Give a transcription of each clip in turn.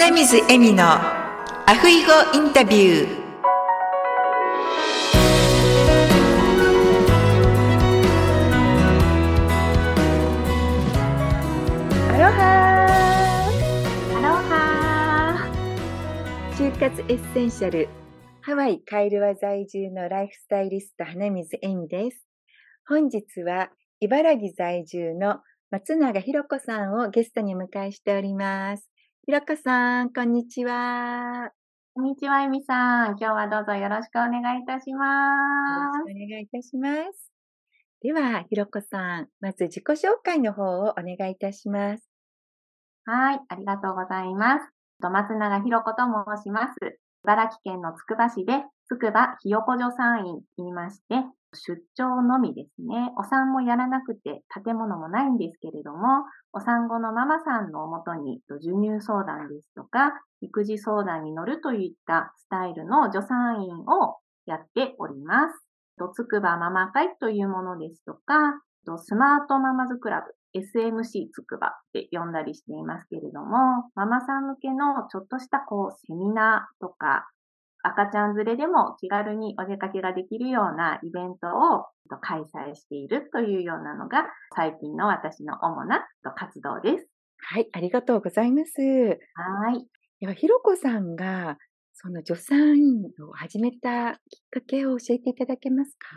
花水恵美のアフイゴインタビュー。アロハアロハ就活エッセンシャル。ハワイカイルワ在住のライフスタイリスト花水恵美です。本日は茨城在住の松永ひろ子さんをゲストに迎えしております。ひろこさん、こんにちは。こんにちは、えみさん。今日はどうぞよろしくお願いいたします。よろしくお願いいたします。では、ひろこさん、まず自己紹介の方をお願いいたします。はい、ありがとうございます。松永ひろ子と申します。茨城県のつくば市で、つくばひよこ助産院と言いまして、出張のみですね。お産もやらなくて、建物もないんですけれども、お産後のママさんのもとに授乳相談ですとか、育児相談に乗るといったスタイルの助産院をやっております。つくばママ会というものですとか、スマートママズクラブ、SMC つくばって呼んだりしていますけれども、ママさん向けのちょっとしたこうセミナーとか、赤ちゃん連れでも気軽にお出かけができるようなイベントを開催しているというようなのが最近の私の主な活動です。はい、ありがとうございます。はい。では、ひろこさんが、その助産院を始めたきっかけを教えていただけますか？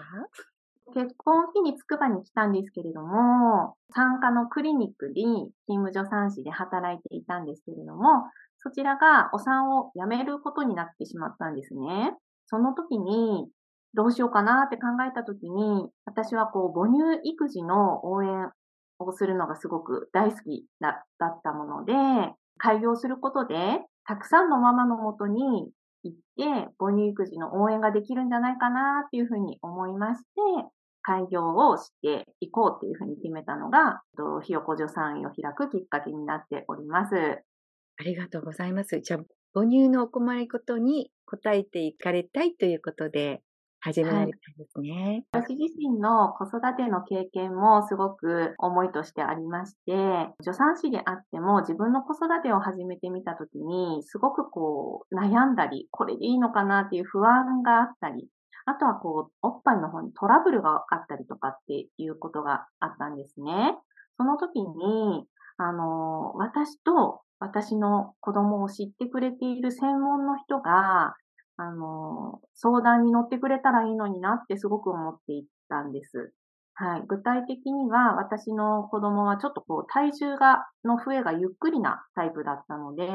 結婚を機につくばに来たんですけれども、産科のクリニックに勤務助産師で働いていたんですけれども、そちらがお産をやめることになってしまったんですね。その時に、どうしようかなって考えた時に、私はこう母乳育児の応援をするのがすごく大好きだったもので、開業することで、たくさんのママのもとに行って、母乳育児の応援ができるんじゃないかなっていうふうに思いまして、開業をしていこうっていうふうに決めたのが、ひよこ助産院を開くきっかけになっております。ありがとうございます。じゃあ、母乳のお困りごとに答えていかれたいということで、始められたんですね、はい。私自身の子育ての経験もすごく思いとしてありまして、助産師であっても自分の子育てを始めてみたときに、すごくこう悩んだり、これでいいのかなっていう不安があったり、あとはこう、おっぱいの方にトラブルがあったりとかっていうことがあったんですね。その時に、あの、私と私の子供を知ってくれている専門の人が、あの、相談に乗ってくれたらいいのになってすごく思っていたんです。はい。具体的には、私の子供はちょっとこう、体重が、の増えがゆっくりなタイプだったので、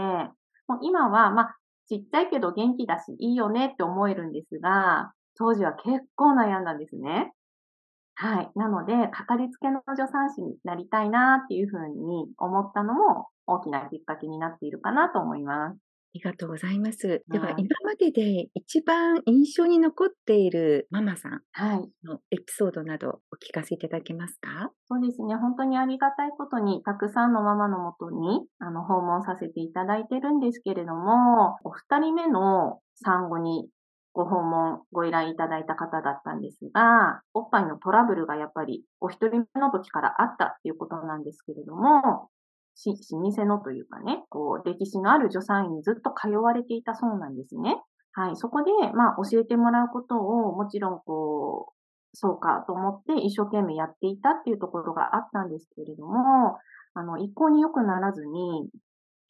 もう今は、まあ、ちっちゃいけど元気だし、いいよねって思えるんですが、当時は結構悩んだんですね。はい。なので、かかりつけの助産師になりたいなっていうふうに思ったのも大きなきっかけになっているかなと思います。ありがとうございます。では、今までで一番印象に残っているママさんのエピソードなどお聞かせいただけますか？そうですね。本当にありがたいことに、たくさんのママのもとに、あの、訪問させていただいてるんですけれども、お二人目の産後にご訪問、ご依頼いただいた方だったんですが、おっぱいのトラブルがやっぱりお一人目の時からあったっていうことなんですけれども、し、老舗のというかね、こう、歴史のある助産院にずっと通われていたそうなんですね。はい。そこで、まあ、教えてもらうことを、もちろん、こう、そうかと思って一生懸命やっていたっていうところがあったんですけれども、あの、一向に良くならずに、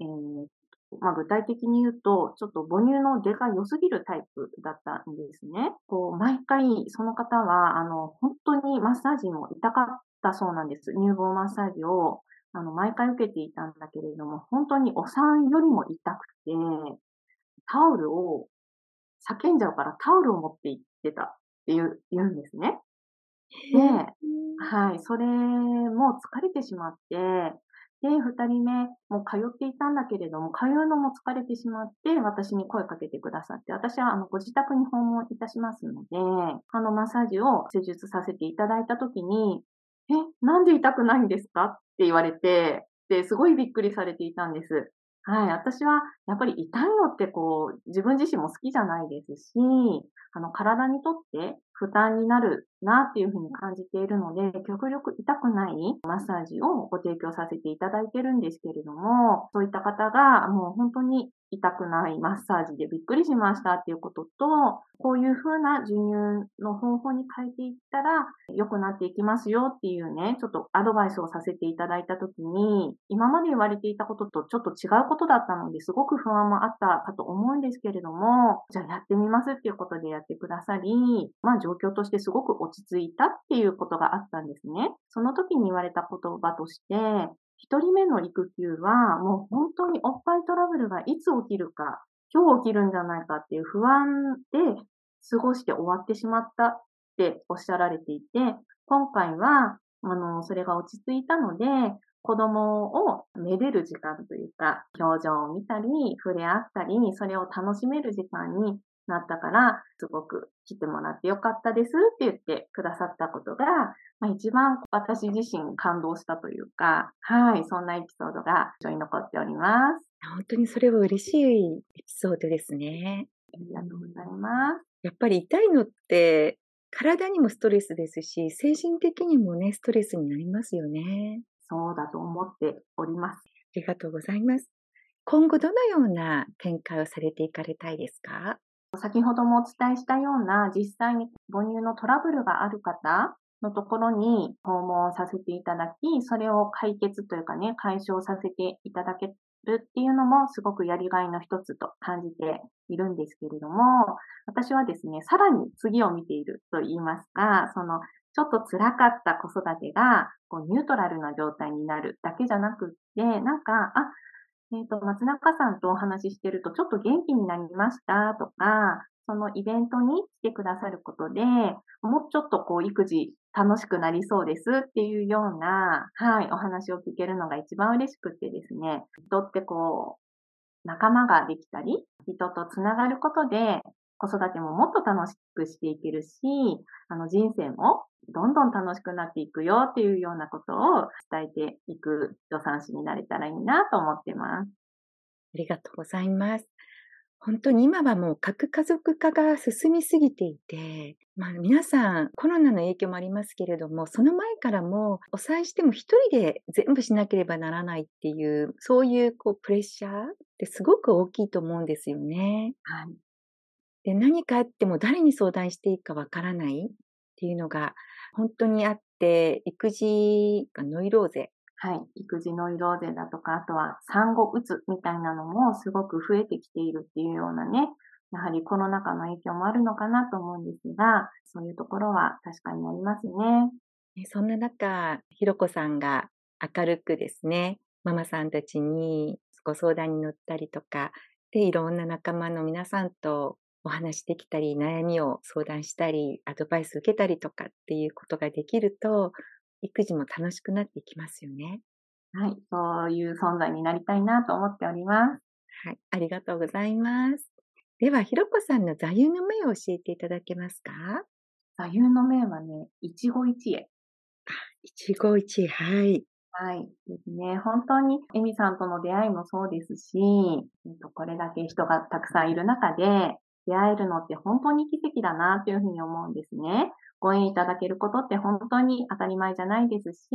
えー、まあ、具体的に言うと、ちょっと母乳の出が良すぎるタイプだったんですね。こう、毎回その方は、あの、本当にマッサージも痛かったそうなんです。乳房マッサージを、あの、毎回受けていたんだけれども、本当にお産よりも痛くて、タオルを、叫んじゃうからタオルを持って行ってたっていう、言うんですね。で、はい、それも疲れてしまって、で、二人目も通っていたんだけれども、通うのも疲れてしまって、私に声かけてくださって、私はあのご自宅に訪問いたしますので、あのマッサージを施術させていただいたときに、え、なんで痛くないんですか？って言われて、で、すごいびっくりされていたんです。はい。私は、やっぱり痛いのってこう、自分自身も好きじゃないですし、あの、体にとって負担になるなっていうふうに感じているので、極力痛くないマッサージをご提供させていただいてるんですけれども、そういった方がもう本当に痛くないマッサージでびっくりしましたっていうことと、こういう風な授乳の方法に変えていったら良くなっていきますよっていうね、ちょっとアドバイスをさせていただいたときに、今まで言われていたこととちょっと違うことだったので、すごく不安もあったかと思うんですけれども、じゃあやってみますっていうことでやってくださり、まあ状況としてすごく落ち着いたっていうことがあったんですね。その時に言われた言葉として、一人目の育休は、もう本当におっぱいトラブルがいつ起きるか、今日起きるんじゃないかっていう不安で過ごして終わってしまったっておっしゃられていて、今回は、あの、それが落ち着いたので、子供をめでる時間というか、表情を見たり、触れ合ったり、それを楽しめる時間になったから、すごく来てもらってよかったですって言ってくださったことが、まあ、一番私自身感動したというか、はい、そんなエピソードが印象に残っております。本当にそれは嬉しいエピソードですね。ありがとうございます。やっぱり痛いのって体にもストレスですし、精神的にもね、ストレスになりますよね。そうだと思っております。ありがとうございます。今後どのような展開をされていかれたいですか？先ほどもお伝えしたような実際に母乳のトラブルがある方のところに訪問させていただき、それを解決というかね、解消させていただけるっていうのもすごくやりがいの一つと感じているんですけれども、私はですね、さらに次を見ていると言いますか、そのちょっと辛かった子育てがこうニュートラルな状態になるだけじゃなくって、なんか、あ、えっ、ー、と、松中さんとお話ししてると、ちょっと元気になりましたとか、そのイベントに来てくださることで、もうちょっとこう、育児楽しくなりそうですっていうような、はい、お話を聞けるのが一番嬉しくてですね、人ってこう、仲間ができたり、人とつながることで、子育てももっと楽しくしていけるし、あの人生もどんどん楽しくなっていくよっていうようなことを伝えていく助産師になれたらいいなと思ってます。ありがとうございます。本当に今はもう核家族化が進みすぎていて、まあ皆さんコロナの影響もありますけれども、その前からもお産しても一人で全部しなければならないっていう、そういうこうプレッシャーってすごく大きいと思うんですよね。はい。で、何かあっても誰に相談していいかわからないっていうのが本当にあって、育児がノイローゼ。はい。育児ノイローゼだとか、あとは産後うつみたいなのもすごく増えてきているっていうようなね、やはりコロナ禍の影響もあるのかなと思うんですが、そういうところは確かにありますね。そんな中、ひろこさんが明るくですね、ママさんたちにご相談に乗ったりとか、で、いろんな仲間の皆さんとお話できたり、悩みを相談したり、アドバイス受けたりとかっていうことができると、育児も楽しくなっていきますよね。はい。そういう存在になりたいなと思っております。はい。ありがとうございます。では、ひろこさんの座右の銘を教えていただけますか？座右の銘はね、一期一会。一期一会、はい。はい。ですね。本当に、エミさんとの出会いもそうですし、これだけ人がたくさんいる中で、出会えるのって本当に奇跡だなというふうに思うんですね。ご縁いただけることって本当に当たり前じゃないですし、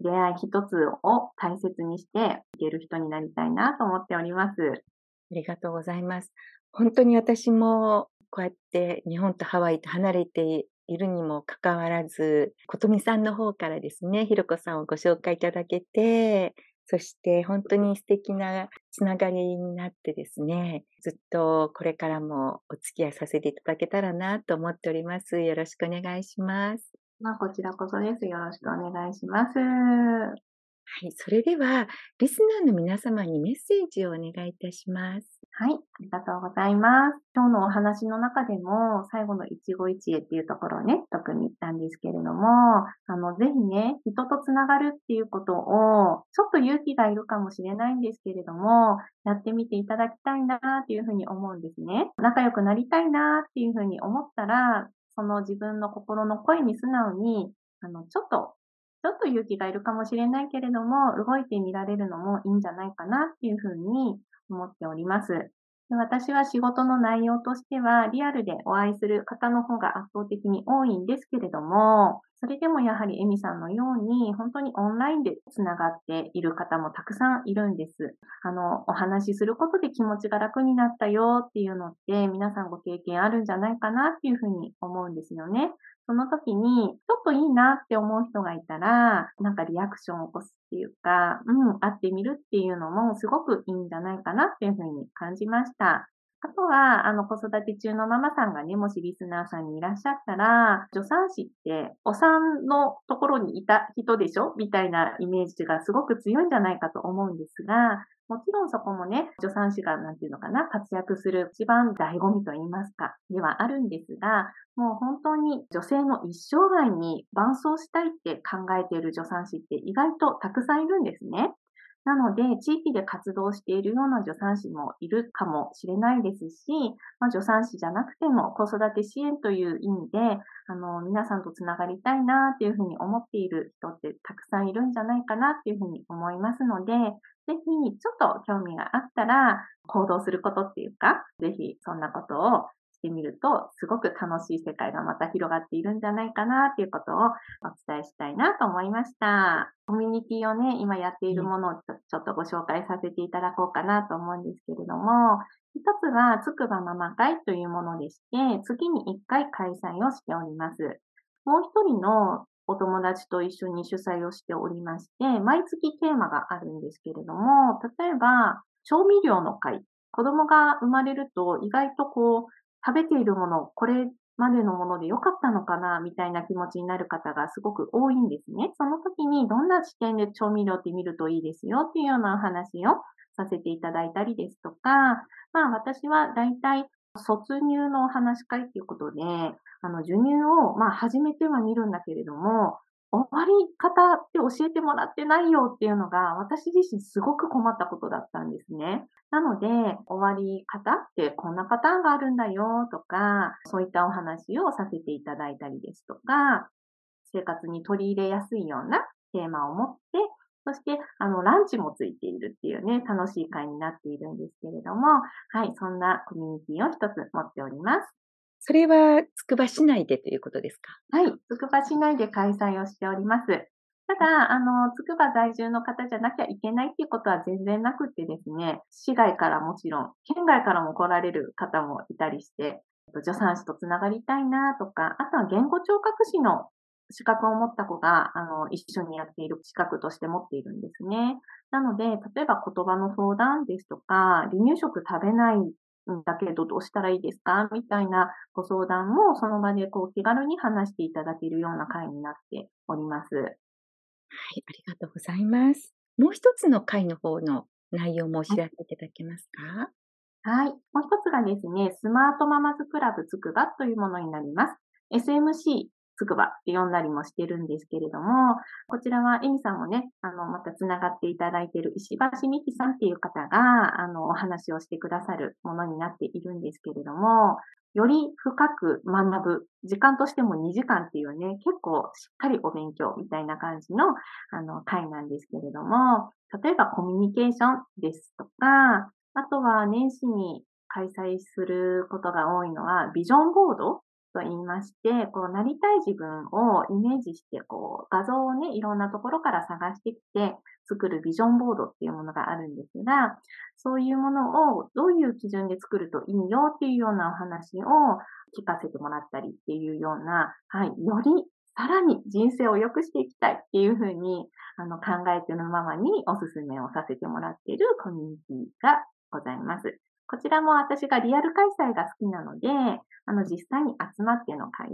出会い一つを大切にしていける人になりたいなと思っております。ありがとうございます。本当に私もこうやって日本とハワイと離れているにもかかわらず、ことみさんの方からですね、ひろこさんをご紹介いただけて、そして本当に素敵なつながりになってですね、ずっとこれからもお付き合いさせていただけたらなと思っております。よろしくお願いします。まあ、こちらこそです。よろしくお願いします。はい、それでは、リスナーの皆様にメッセージをお願いいたします。はい、ありがとうございます。今日のお話の中でも、最後の一期一会っていうところをね、特に言ったんですけれども、あの、ぜひね、人とつながるっていうことを、ちょっと勇気がいるかもしれないんですけれども、やってみていただきたいなっていうふうに思うんですね。仲良くなりたいなっていうふうに思ったら、その自分の心の声に素直に、あの、ちょっとょっと勇気がいるかもしれないけれども、動いてみられるのもいいんじゃないかなっていうふうに思っております。で私は仕事の内容としては、リアルでお会いする方の方が圧倒的に多いんですけれども、それでもやはりエミさんのように、本当にオンラインでつながっている方もたくさんいるんです。あの、お話しすることで気持ちが楽になったよっていうのって、皆さんご経験あるんじゃないかなっていうふうに思うんですよね。その時に、ちょっといいなって思う人がいたら、なんかリアクションを起こすっていうか、うん、会ってみるっていうのもすごくいいんじゃないかなっていうふうに感じました。あとは、あの、子育て中のママさんがね、もしリスナーさんにいらっしゃったら、助産師って、お産のところにいた人でしょ？みたいなイメージがすごく強いんじゃないかと思うんですが、もちろんそこもね、助産師がなんていうのかな、活躍する一番醍醐味と言いますか、ではあるんですが、もう本当に女性の一生涯に伴走したいって考えている助産師って意外とたくさんいるんですね。なので、地域で活動しているような助産師もいるかもしれないですし、まあ、助産師じゃなくても子育て支援という意味で、あの、皆さんとつながりたいなっていうふうに思っている人ってたくさんいるんじゃないかなっていうふうに思いますので、ぜひ、ちょっと興味があったら、行動することっていうか、ぜひ、そんなことをしてみると、すごく楽しい世界がまた広がっているんじゃないかなっていうことをお伝えしたいなと思いました。コミュニティをね、今やっているものをちょっとご紹介させていただこうかなと思うんですけれども、一つは、つくばママ会というものでして、月に一回開催をしております。もう一人のお友達と一緒に主催をしておりまして、毎月テーマがあるんですけれども、例えば、調味料の会。子供が生まれると意外とこう、食べているもの、これまでのもので良かったのかな、みたいな気持ちになる方がすごく多いんですね。その時にどんな視点で調味料って見るといいですよっていうようなお話をさせていただいたりですとか、まあ私は大体卒乳のお話し会っていうことで、あの、授乳を、まあ、始めてはみるんだけれども、終わり方って教えてもらってないよっていうのが私自身すごく困ったことだったんですね。なので、終わり方ってこんなパターンがあるんだよとか、そういったお話をさせていただいたりですとか、生活に取り入れやすいようなテーマを持って、そして、あの、ランチもついているっていうね、楽しい会になっているんですけれども、はい、そんなコミュニティを一つ持っております。それは、つくば市内でということですか？はい、つくば市内で開催をしております。ただ、あの、つくば在住の方じゃなきゃいけないっていうことは全然なくてですね、市外からもちろん、県外からも来られる方もいたりして、助産師とつながりたいなとか、あとは言語聴覚士の資格を持った子が、あの、一緒にやっている資格として持っているんですね。なので、例えば言葉の相談ですとか、離乳食食べないんだけどどうしたらいいですか？みたいなご相談もその場でこう気軽に話していただけるような会になっております。はい、ありがとうございます。もう一つの会の方の内容もお知らせいただけますか？はい。もう一つがですね、スマートママズクラブつくばというものになります。SMC つくばって呼んだりもしてるんですけれども、こちらはエミさんもね、あの、また繋がっていただいている石橋美希さんっていう方が、あの、お話をしてくださるものになっているんですけれども、より深く学ぶ、時間としても2時間っていうね、結構しっかりお勉強みたいな感じの、あの、会なんですけれども、例えばコミュニケーションですとか、あとは年始に開催することが多いのは、ビジョンボードと言いまして、こう、なりたい自分をイメージして、こう、画像をね、いろんなところから探してきて、作るビジョンボードっていうものがあるんですが、そういうものをどういう基準で作るといいよっていうようなお話を聞かせてもらったりっていうような、はい、よりさらに人生を良くしていきたいっていうふうにあの考えてのままにおすすめをさせてもらっているコミュニティがございます。こちらも私がリアル開催が好きなので、あの、実際に集まっての会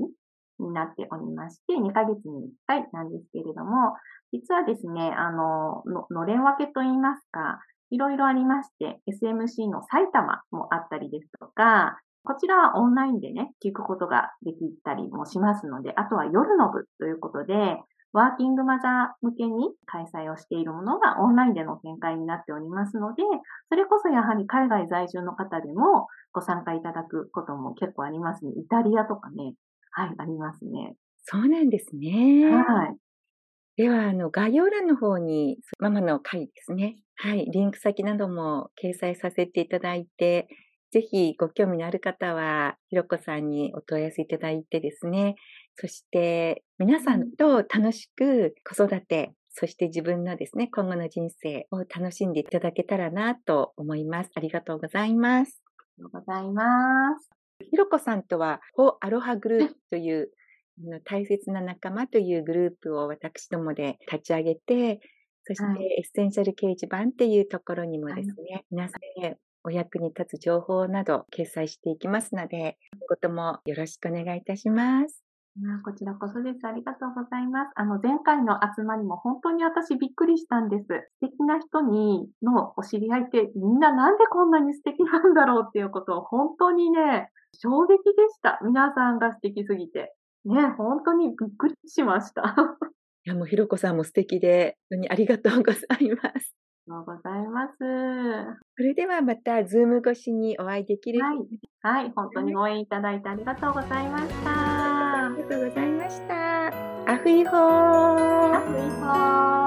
になっておりまして、2ヶ月に1回なんですけれども、実はですね、あの、ののれん分けといいますか、いろいろありまして、SMC の埼玉もあったりですとか、こちらはオンラインでね、聞くことができたりもしますので、あとは夜の部ということで、ワーキングマザー向けに開催をしているものがオンラインでの展開になっておりますので、それこそやはり海外在住の方でもご参加いただくことも結構ありますね。イタリアとかね、はい、ありますね。そうなんですね。はい。では、あの、概要欄の方に、ママの会ですね。はい、リンク先なども掲載させていただいて、ぜひご興味のある方は、ひろこさんにお問い合わせいただいてですね、そして皆さんと楽しく子育て、そして自分のですね、今後の人生を楽しんでいただけたらなと思います。ありがとうございます。ありがとうございます。ひろこさんとは、フイアロハグループという大切な仲間というグループを私どもで立ち上げて、そしてエッセンシャル掲示板っていうところにもですね、はい、皆さんでお役に立つ情報など掲載していきますので、今後ともよろしくお願いいたします。こちらこそです。ありがとうございます。あの、前回の集まりも本当に私びっくりしたんです。素敵な人に、のお知り合いってみんななんでこんなに素敵なんだろうっていうことを本当にね、衝撃でした。皆さんが素敵すぎて。ね、本当にびっくりしました。いや、もうひろこさんも素敵で、本当にありがとうございます。ありがとうございます。それではまた、ズーム越しにお会いできる、はい。はい、本当に応援いただいてありがとうございました。とうございました。アフイホー。アフイホー。